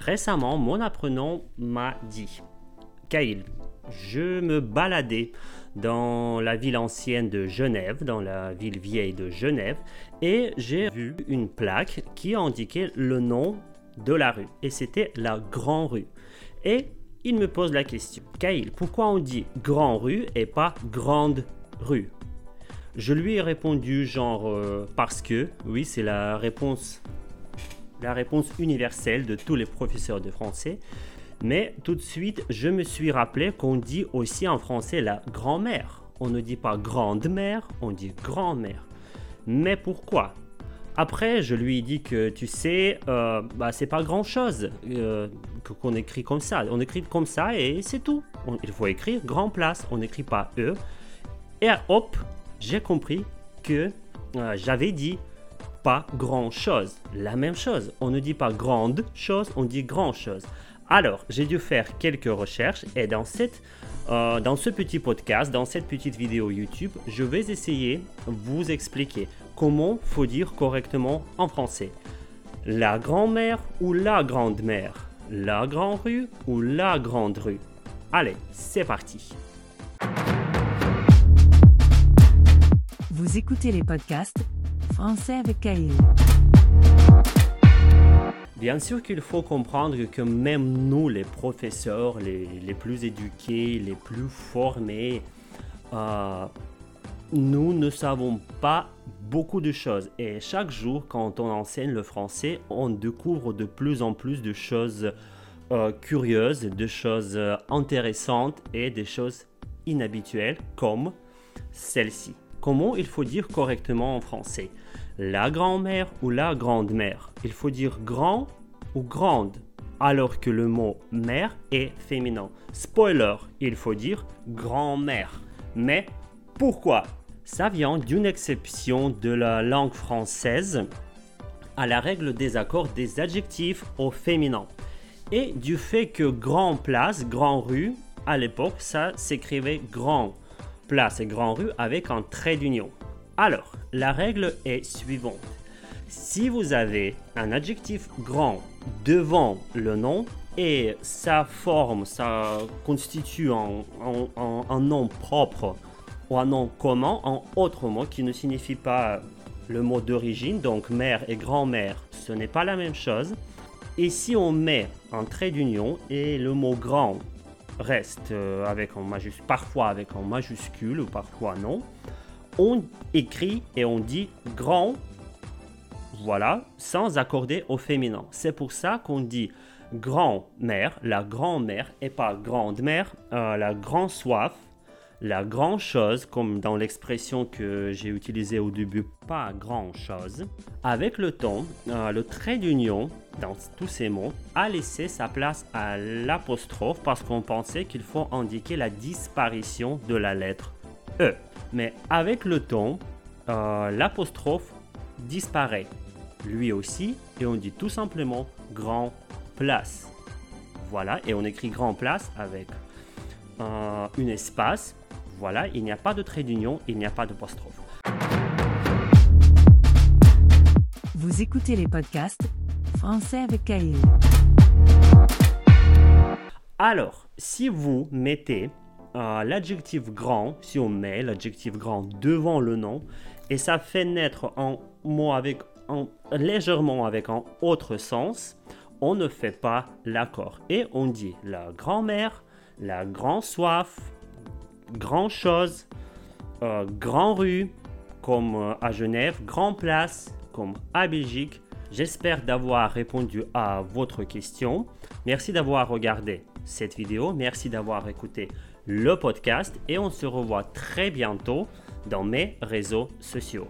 Récemment, mon apprenant m'a dit Kaïl, je me baladais dans la ville ancienne de Genève, dans la ville vieille de Genève, et j'ai vu une plaque qui indiquait le nom de la rue, et c'était la Grand Rue. Et il me pose la question, Kaïl, pourquoi on dit Grand Rue et pas Grande Rue? Je lui ai répondu genre euh, parce que, oui, c'est la réponse la réponse universelle de tous les professeurs de français. Mais tout de suite, je me suis rappelé qu'on dit aussi en français la grand-mère. On ne dit pas grande-mère, on dit grand-mère. Mais pourquoi? Après, je lui ai dit que tu sais, euh, bah, c'est pas grand-chose euh, qu'on écrit comme ça. On écrit comme ça et c'est tout. il faut écrire grand place, on n'écrit pas E. Et hop, j'ai compris que euh, j'avais dit pas grand chose. La même chose. On ne dit pas grande chose, on dit grand chose. Alors, j'ai dû faire quelques recherches et dans, cette, euh, dans ce petit podcast, dans cette petite vidéo YouTube, je vais essayer vous expliquer comment faut dire correctement en français. La grand-mère ou la grande-mère? La grande rue ou la grande rue Allez, c'est parti. Vous écoutez les podcasts Bien sûr qu'il faut comprendre que même nous, les professeurs, les, les plus éduqués, les plus formés, euh, nous ne savons pas beaucoup de choses. Et chaque jour, quand on enseigne le français, on découvre de plus en plus de choses euh, curieuses, de choses euh, intéressantes et des choses inhabituelles comme celle-ci. Comment il faut dire correctement en français? La grand-mère ou la grande-mère? Il faut dire grand ou grande, alors que le mot mère est féminin. Spoiler, il faut dire grand-mère. Mais pourquoi? Ça vient d'une exception de la langue française à la règle des accords des adjectifs au féminin. Et du fait que grand place, grand rue, à l'époque, ça s'écrivait grand place et grand rue avec un trait d'union. Alors, la règle est suivante. Si vous avez un adjectif grand devant le nom et sa forme, ça constitue un, nom propre ou un nom commun, un autre mot qui ne signifie pas le mot d'origine, donc mère et grand-mère, ce n'est pas la même chose. Et si on met un trait d'union et le mot grand reste euh, avec un majuscule, parfois avec un majuscule ou parfois non, on écrit et on dit grand, voilà, sans accorder au féminin. C'est pour ça qu'on dit grand-mère, la grand-mère, et pas grande-mère, euh, la grand soif, la grand chose, comme dans l'expression que j'ai utilisée au début, pas grand chose. Avec le temps, euh, le trait d'union dans tous ces mots a laissé sa place à l'apostrophe parce qu'on pensait qu'il faut indiquer la disparition de la lettre E. Mais avec le temps, euh, l'apostrophe disparaît lui aussi et on dit tout simplement grand place. Voilà, et on écrit grand place avec euh, une espace voilà, il n'y a pas de trait d'union, il n'y a pas d'apostrophe. Vous écoutez les podcasts Français avec Caïl. Alors, si vous mettez euh, l'adjectif grand, si on met l'adjectif grand devant le nom, et ça fait naître un mot avec légèrement avec un autre sens, on ne fait pas l'accord. Et on dit la grand-mère, la grand soif, grand chose, euh, grand rue, comme euh, à Genève, grand place, comme à Belgique. J'espère d'avoir répondu à votre question. Merci d'avoir regardé cette vidéo. Merci d'avoir écouté le podcast et on se revoit très bientôt dans mes réseaux sociaux.